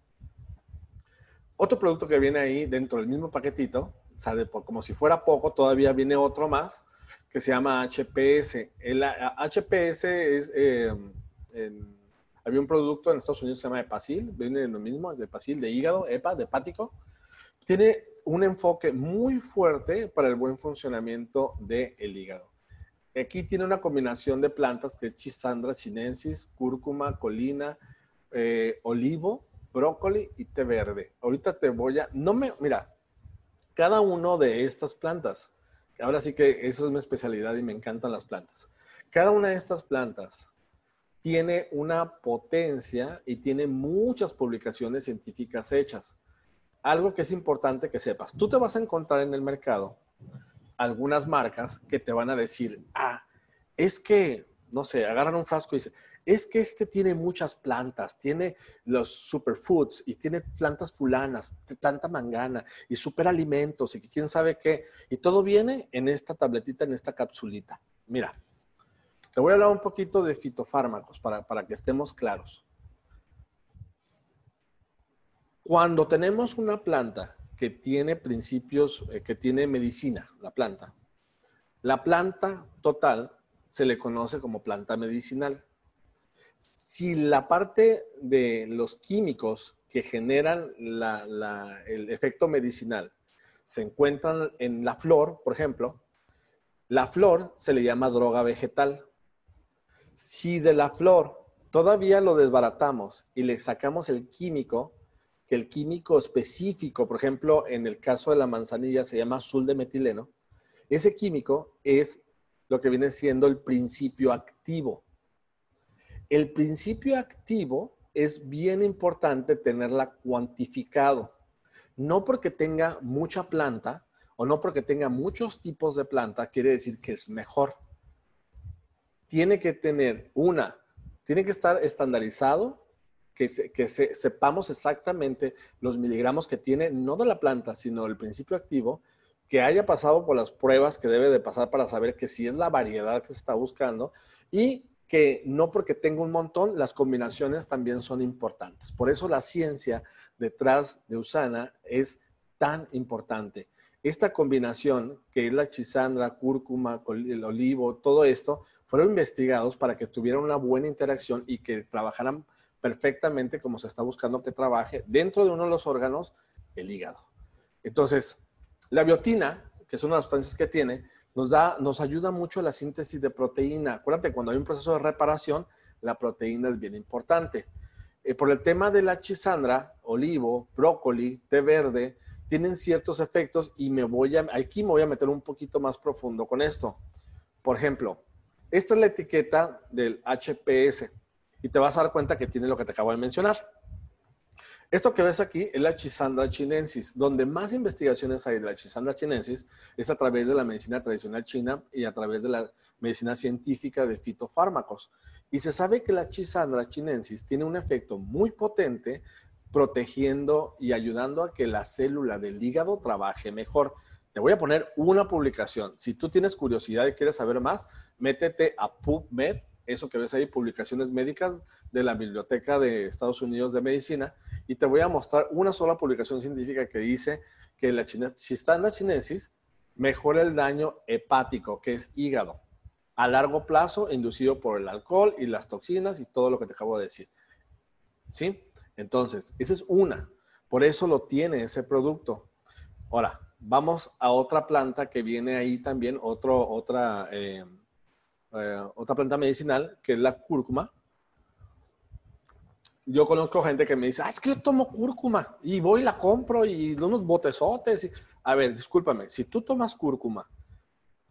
Otro producto que viene ahí dentro del mismo paquetito, o sea, como si fuera poco, todavía viene otro más, que se llama HPS. El HPS es... Eh, había un producto en Estados Unidos que se llama Epacil, viene de lo mismo, de Epacil, de hígado, EPA, de hepático. Tiene un enfoque muy fuerte para el buen funcionamiento del hígado. Aquí tiene una combinación de plantas que es Chisandra sinensis, cúrcuma, colina, eh, olivo, brócoli y té verde. Ahorita te voy a... No me... Mira, cada uno de estas plantas, ahora sí que eso es mi especialidad y me encantan las plantas. Cada una de estas plantas tiene una potencia y tiene muchas publicaciones científicas hechas. Algo que es importante que sepas. Tú te vas a encontrar en el mercado algunas marcas que te van a decir, ah, es que, no sé, agarran un frasco y dicen, es que este tiene muchas plantas, tiene los superfoods y tiene plantas fulanas, planta mangana y superalimentos y quién sabe qué. Y todo viene en esta tabletita, en esta capsulita. Mira, te voy a hablar un poquito de fitofármacos para, para que estemos claros. Cuando tenemos una planta que tiene principios, eh, que tiene medicina, la planta, la planta total se le conoce como planta medicinal. Si la parte de los químicos que generan el efecto medicinal se encuentran en la flor, por ejemplo, la flor se le llama droga vegetal. Si de la flor todavía lo desbaratamos y le sacamos el químico, que el químico específico, por ejemplo, en el caso de la manzanilla se llama azul de metileno, ese químico es lo que viene siendo el principio activo. El principio activo es bien importante tenerla cuantificado. No porque tenga mucha planta o no porque tenga muchos tipos de planta quiere decir que es mejor tiene que tener una, tiene que estar estandarizado que, que sepamos exactamente los miligramos que tiene, no de la planta, sino del principio activo, que haya pasado por las pruebas que debe de pasar para saber que si es la variedad que se está buscando y que no porque tenga un montón, las combinaciones también son importantes. Por eso la ciencia detrás de Usana es tan importante. Esta combinación, que es la chisandra, cúrcuma, el olivo, todo esto, fueron investigados para que tuvieran una buena interacción y que trabajaran perfectamente como se está buscando que trabaje dentro de uno de los órganos, el hígado. Entonces, la biotina, que es una de las sustancias que tiene, nos, da, nos ayuda mucho a la síntesis de proteína. Acuérdate, cuando hay un proceso de reparación, la proteína es bien importante. Eh, por el tema de la chisandra, olivo, brócoli, té verde, tienen ciertos efectos y me voy a, aquí me voy a meter un poquito más profundo con esto. Por ejemplo, esta es la etiqueta del HPS y te vas a dar cuenta que tiene lo que te acabo de mencionar. Esto que ves aquí es la Chisandra chinensis. Donde más investigaciones hay de la Chisandra chinensis es a través de la medicina tradicional china y a través de la medicina científica de fitofármacos. Y se sabe que la Chisandra chinensis tiene un efecto muy potente protegiendo y ayudando a que la célula del hígado trabaje mejor. Te voy a poner una publicación. Si tú tienes curiosidad y quieres saber más, métete a PubMed, eso que ves ahí, publicaciones médicas de la Biblioteca de Estados Unidos de Medicina, y te voy a mostrar una sola publicación científica que dice que la Chistanda chinensis mejora el daño hepático, que es hígado, a largo plazo inducido por el alcohol y las toxinas y todo lo que te acabo de decir. ¿Sí? Entonces, esa es una. Por eso lo tiene ese producto. Ahora, vamos a otra planta que viene ahí también, otro, otra, eh, eh, otra planta medicinal, que es la cúrcuma yo conozco gente que me dice, ah, es que yo tomo cúrcuma y voy y la compro y unos botezotes. A ver, discúlpame, si tú tomas cúrcuma,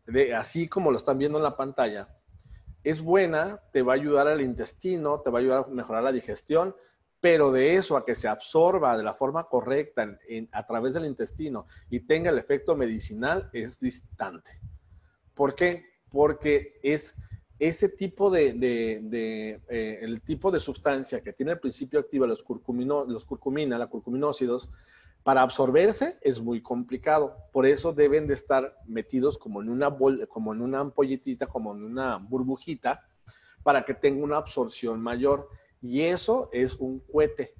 de, así como lo están viendo en la pantalla, es buena, te va a ayudar al intestino, te va a ayudar a mejorar la digestión, pero de eso a que se absorba de la forma correcta a través del intestino y tenga el efecto medicinal es distante. ¿Por qué? Porque es ese tipo de, eh, el tipo de sustancia que tiene el principio activo, los, curcumino, los curcumina, la curcuminócidos, para absorberse es muy complicado. Por eso deben de estar metidos como en una, como en una ampolletita, como en una burbujita, para que tenga una absorción mayor. Y eso es un cohete.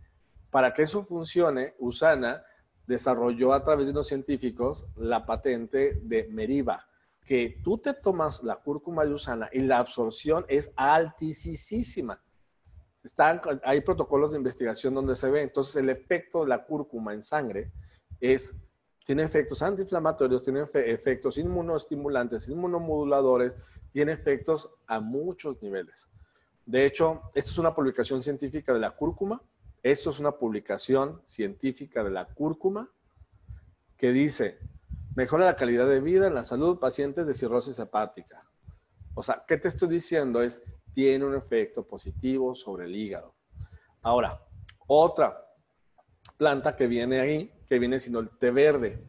Para que eso funcione, Usana desarrolló a través de unos científicos la patente de Meriva que tú te tomas la cúrcuma usana y la absorción es altísima. Están, hay protocolos de investigación donde se ve, entonces el efecto de la cúrcuma en sangre es, tiene efectos antiinflamatorios, tiene efectos inmunoestimulantes, inmunomoduladores, tiene efectos a muchos niveles. De hecho, esta es una publicación científica de la cúrcuma, esto es una publicación científica de la cúrcuma que dice, Mejora la calidad de vida en la salud pacientes de cirrosis hepática. O sea, ¿qué te estoy diciendo? Es, tiene un efecto positivo sobre el hígado. Ahora, otra planta que viene ahí, que viene siendo el té verde.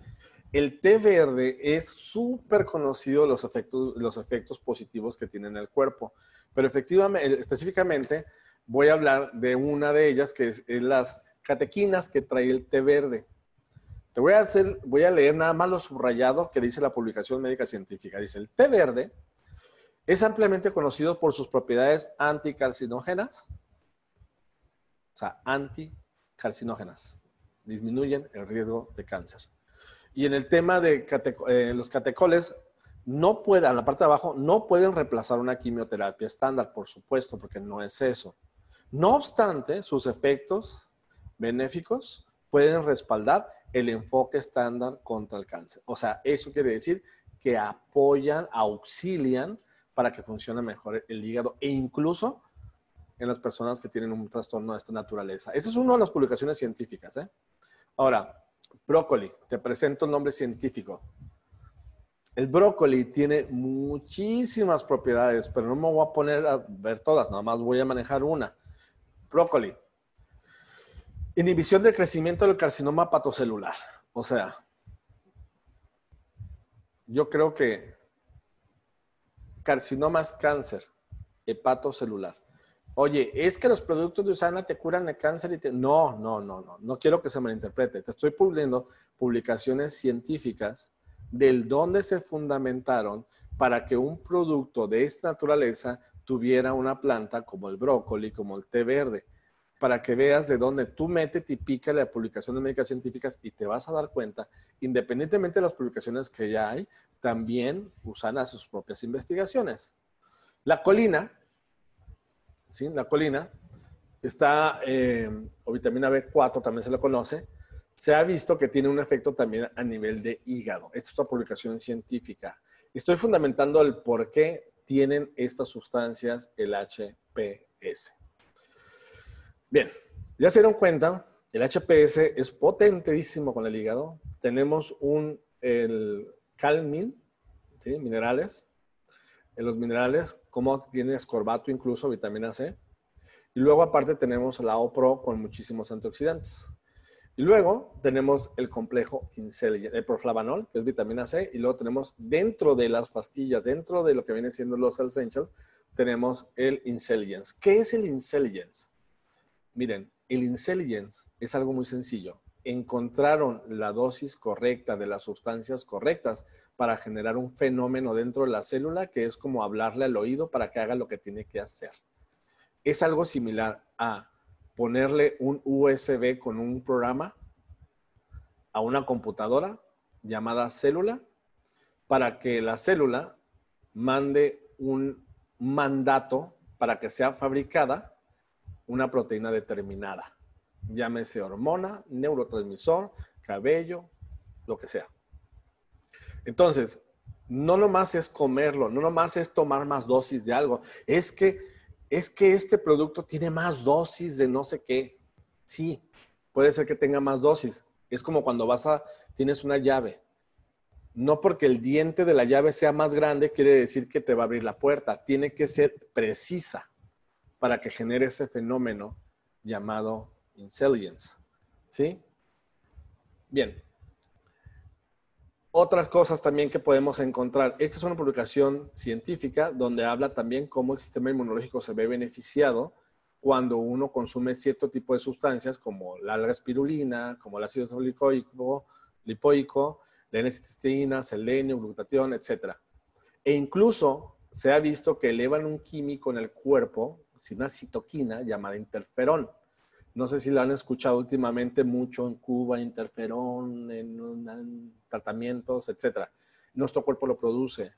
El té verde es súper conocido los efectos, los efectos positivos que tiene en el cuerpo, pero efectivamente, específicamente voy a hablar de una de ellas que es las catequinas que trae el té verde. Te voy a hacer, voy a leer nada más lo subrayado que dice la publicación médica científica. Dice, el té verde es ampliamente conocido por sus propiedades anticarcinógenas, o sea, anticarcinógenas. Disminuyen el riesgo de cáncer. Y en el tema de eh, los catecoles, no pueden, en la parte de abajo, no pueden reemplazar una quimioterapia estándar, por supuesto, porque no es eso. No obstante, sus efectos benéficos pueden respaldar el enfoque estándar contra el cáncer. O sea, eso quiere decir que apoyan, auxilian para que funcione mejor el hígado e incluso en las personas que tienen un trastorno de esta naturaleza. Esa es una de las publicaciones científicas. ¿eh? Ahora, brócoli, te presento el nombre científico. El brócoli tiene muchísimas propiedades, pero no me voy a poner a ver todas, nada más voy a manejar una. Brócoli, Inhibición del crecimiento del carcinoma patocelular. O sea, yo creo que carcinoma es cáncer hepatocelular. Oye, es que los productos de Usana te curan el cáncer y te... No, no, no, no. No quiero que se malinterprete. Te estoy publicando publicaciones científicas del dónde se fundamentaron para que un producto de esta naturaleza tuviera una planta como el brócoli, como el té verde, para que veas de dónde tú metes y pica la publicación de médicas científicas y te vas a dar cuenta, independientemente de las publicaciones que ya hay, también usan sus propias investigaciones. La colina, ¿sí? La colina está, eh, o vitamina B4 también se lo conoce, se ha visto que tiene un efecto también a nivel de hígado. Esta es una publicación científica. Estoy fundamentando el por qué tienen estas sustancias el HPS. Bien, ya se dieron cuenta, el HPS es potentísimo con el hígado. Tenemos un el calmin, minerales. En los minerales, como tiene escorbato, incluso vitamina C. Y luego aparte tenemos la OPRO con muchísimos antioxidantes. Y luego tenemos el complejo el proflavanol, que es vitamina C, y luego tenemos dentro de las pastillas, dentro de lo que viene siendo los essentials, tenemos el Intelligence. ¿Qué es el Intelligence? Miren, el Intelligence es algo muy sencillo. Encontraron la dosis correcta de las sustancias correctas para generar un fenómeno dentro de la célula que es como hablarle al oído para que haga lo que tiene que hacer. Es algo similar a ponerle un USB con un programa a una computadora llamada célula para que la célula mande un mandato para que sea fabricada una proteína determinada. Llámese hormona, neurotransmisor, cabello, lo que sea. Entonces, no nomás es comerlo, no nomás es tomar más dosis de algo, es que es que este producto tiene más dosis de no sé qué. Sí, puede ser que tenga más dosis. Es como cuando vas a, tienes una llave. No porque el diente de la llave sea más grande quiere decir que te va a abrir la puerta. Tiene que ser precisa para que genere ese fenómeno llamado intelligence. ¿Sí? Bien, otras cosas también que podemos encontrar. Esta es una publicación científica donde habla también cómo el sistema inmunológico se ve beneficiado cuando uno consume cierto tipo de sustancias como la alga espirulina, como el ácido lipoico, lipoico la N-cisteína, selenio, glutatión, etc. E incluso se ha visto que elevan un químico en el cuerpo, una citoquina llamada interferón. No sé si lo han escuchado últimamente mucho en Cuba, interferón, en, tratamientos, etc. Nuestro cuerpo lo produce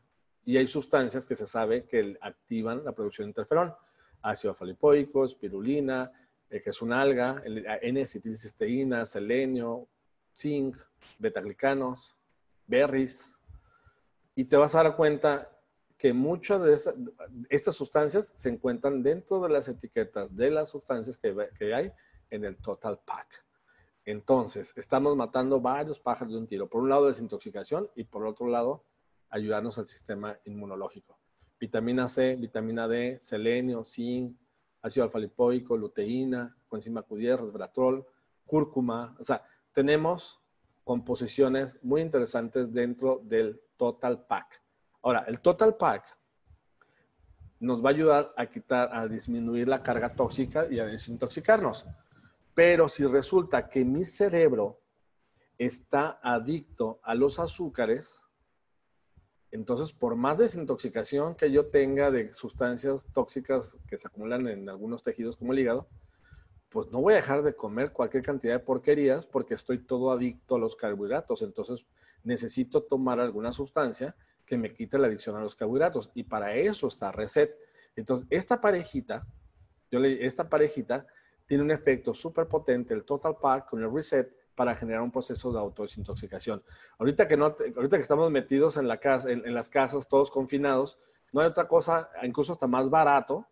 y hay sustancias que se sabe que activan la producción de interferón. Ácido falipoico, espirulina, eh, que es una alga, N-acetilcisteína, selenio, zinc, betaglicanos, berries. Y te vas a dar cuenta que muchas de estas sustancias se encuentran dentro de las etiquetas de las sustancias que, que hay en el Total Pack. Entonces, estamos matando varios pájaros de un tiro. Por un lado, desintoxicación y por otro lado, ayudarnos al sistema inmunológico. Vitamina C, vitamina D, selenio, zinc, ácido alfa-lipoico, luteína, coenzima Q10, resveratrol, cúrcuma. O sea, tenemos composiciones muy interesantes dentro del Total Pack. Ahora, el Total Pack nos va a ayudar a quitar, a disminuir la carga tóxica y a desintoxicarnos. Pero si resulta que mi cerebro está adicto a los azúcares, entonces por más desintoxicación que yo tenga de sustancias tóxicas que se acumulan en algunos tejidos como el hígado, pues no voy a dejar de comer cualquier cantidad de porquerías porque estoy todo adicto a los carbohidratos. Entonces necesito tomar alguna sustancia que me quite la adicción a los carbohidratos. Y para eso está Reset. Entonces, esta parejita, yo le, esta parejita tiene un efecto súper potente, el Total Pack con el Reset, para generar un proceso de autodesintoxicación. Ahorita que, no, ahorita que estamos metidos en, la casa, en, las casas, todos confinados, no hay otra cosa, incluso hasta más barato,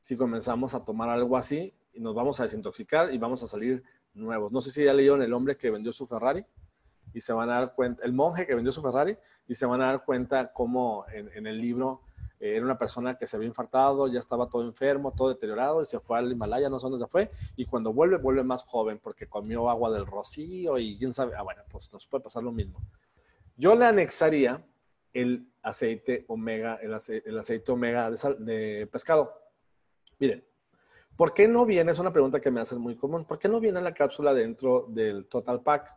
si comenzamos a tomar algo así y nos vamos a desintoxicar y vamos a salir nuevos. No sé si ya leyeron El hombre que vendió su Ferrari y se van a dar cuenta, el monje que vendió su Ferrari y se van a dar cuenta cómo en, en el libro eh, era una persona que se había infartado, ya estaba todo enfermo, todo deteriorado y se fue al Himalaya, no sé dónde se fue. Y cuando vuelve, vuelve más joven porque comió agua del rocío y quién sabe. Ah, bueno, pues nos puede pasar lo mismo. Yo le anexaría el aceite omega, el aceite, omega de, de pescado. Miren, ¿Por qué no viene? Es una pregunta que me hacen muy común. ¿Por qué no viene la cápsula dentro del Total Pack?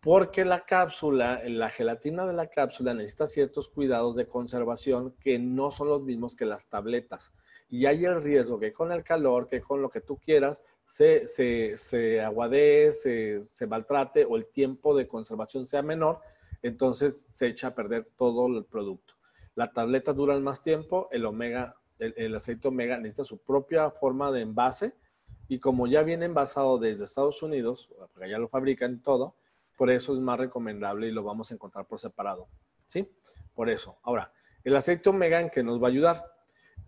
Porque la cápsula, la gelatina de la cápsula necesita ciertos cuidados de conservación que no son los mismos que las tabletas. Y hay el riesgo que con el calor, que con lo que tú quieras, se, se, se aguadee, se, se maltrate o el tiempo de conservación sea menor, entonces se echa a perder todo el producto. La tableta dura más tiempo, el omega el, aceite omega necesita su propia forma de envase y como ya viene envasado desde Estados Unidos, porque ya lo fabrican todo, por eso es más recomendable y lo vamos a encontrar por separado. ¿Sí? Por eso. Ahora, el aceite omega en que nos va a ayudar.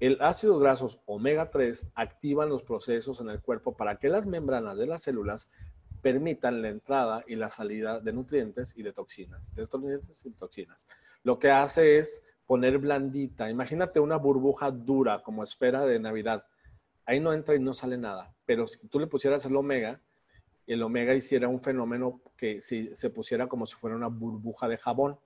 El ácido grasos omega 3 activan los procesos en el cuerpo para que las membranas de las células permitan la entrada y la salida de nutrientes y de toxinas, de nutrientes y toxinas. Lo que hace es poner blandita. Imagínate una burbuja dura como esfera de Navidad. Ahí no entra y no sale nada. Pero si tú le pusieras el omega, el omega hiciera un fenómeno que si se pusiera como si fuera una burbuja de jabón,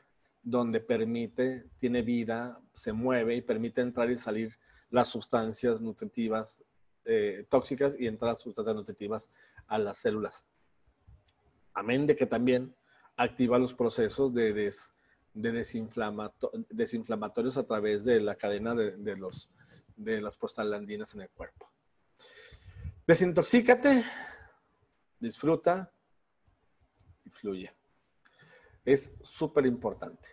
donde permite, tiene vida, se mueve y permite entrar y salir las sustancias nutritivas eh, tóxicas y entrar sustancias nutritivas a las células. Amén de que también activa los procesos de des, de desinflamatorios a través de la cadena de, los, de las prostaglandinas en el cuerpo. Desintoxícate, disfruta y fluye. Es súper importante.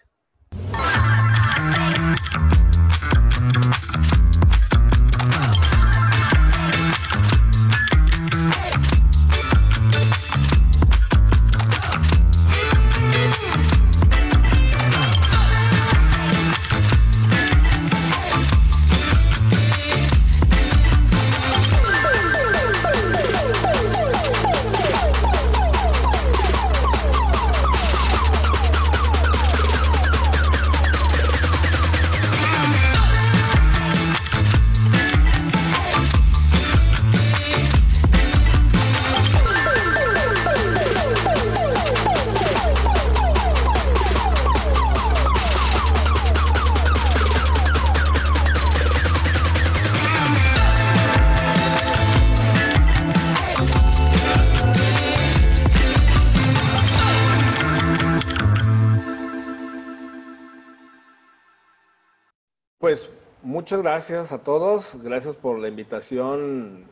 Muchas gracias a todos. Gracias por la invitación,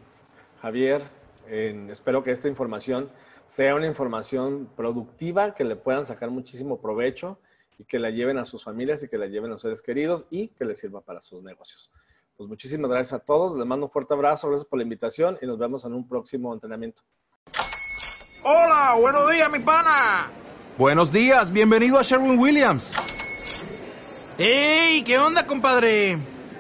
Javier. espero que esta información sea una información productiva, que le puedan sacar muchísimo provecho y que la lleven a sus familias y que la lleven a sus seres queridos y que les sirva para sus negocios. Pues muchísimas gracias a todos. Les mando un fuerte abrazo. Gracias por la invitación y nos vemos en un próximo entrenamiento. Hola, buenos días, mi pana. Buenos días, bienvenido a Sherwin Williams. ¡Ey! ¿Qué onda, compadre?